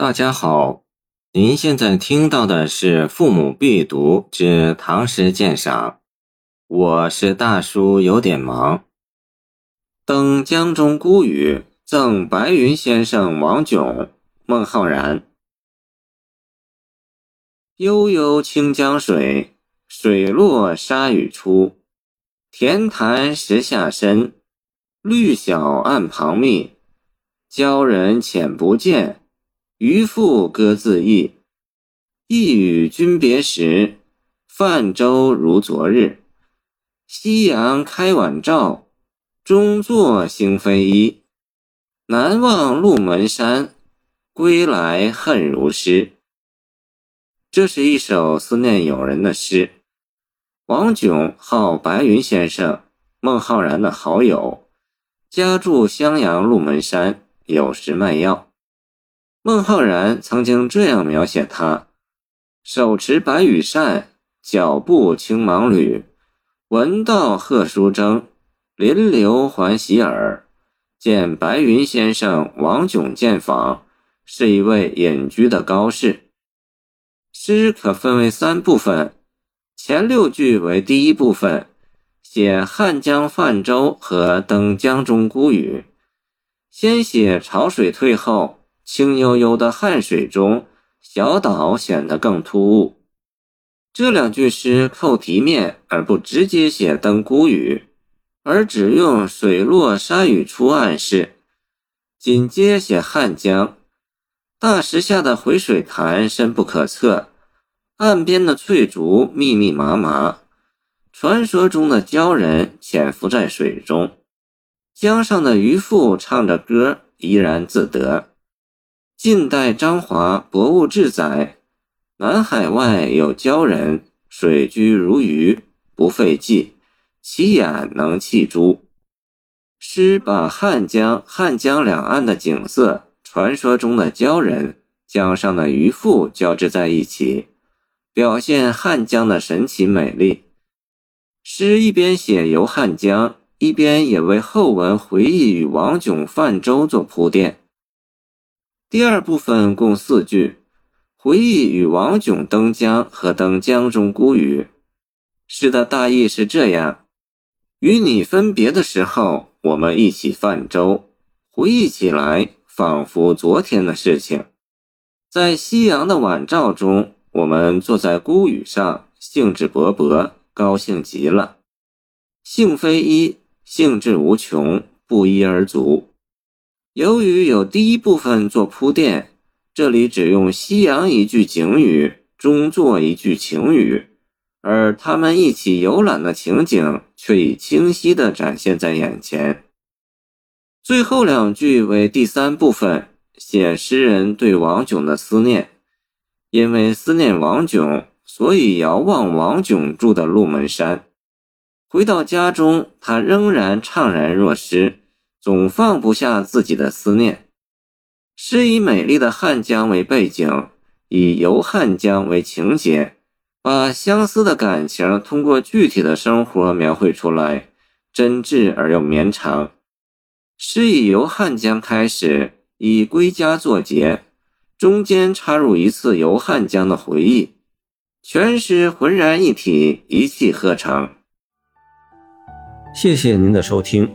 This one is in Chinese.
大家好，您现在听到的是《父母必读之唐诗鉴赏》，我是大叔，有点忙。《登江中孤屿》赠白云先生王炯，孟浩然。悠悠清江水，水落沙屿出。田潭石下深，绿小岸旁密。鲛人浅不见，渔父歌自忆。一与君别时，泛舟如昨日。夕阳开晚照，中作星飞衣。南望鹿门山，归来恨如诗。这是一首思念友人的诗。王炯号白云先生，孟浩然的好友，家住襄阳鹿门山，有时卖药。孟浩然曾经这样描写他：手持白羽扇，脚步轻芒履。闻道贺书征，临流还洗耳。见白云先生王炯见访，是一位隐居的高士。诗可分为三部分，前六句为第一部分，写汉江泛舟和登江中孤屿。先写潮水退后，清悠悠的汉水中，小岛显得更突兀。这两句诗扣题面而不直接写登孤屿，而只用水落沙屿出暗示。紧接写汉江。大石下的回水潭深不可测，岸边的翠竹密密麻麻。传说中的鲛人潜伏在水中，江上的渔妇唱着歌怡然自得。晋代张华《博物志》载：南海外有鲛人，水居如鱼，不费计，其眼能弃珠。诗把汉江、汉江两岸的景色。传说中的鲛人，江上的渔妇交织在一起，表现汉江的神奇美丽。诗一边写游汉江，一边也为后文回忆与王炯泛舟做铺垫。第二部分共四句，回忆与王炯登江和登江中孤屿。诗的大意是这样：与你分别的时候，我们一起泛舟，回忆起来。仿佛昨天的事情，在夕阳的晚照中，我们坐在孤屿上，兴致勃勃，高兴极了。兴非一，兴致无穷，不一而足。由于有第一部分做铺垫，这里只用夕阳一句景语，中作一句情语，而他们一起游览的情景却已清晰地展现在眼前。最后两句为第三部分，写诗人对王炯的思念。因为思念王炯，所以遥望王炯住的鹿门山。回到家中，他仍然怅然若失，总放不下自己的思念。诗以美丽的汉江为背景，以游汉江为情节，把相思的感情通过具体的生活描绘出来，真挚而又绵长。诗以游汉江开始，以归家作结，中间插入一次游汉江的回忆，全诗浑然一体，一气呵成。谢谢您的收听，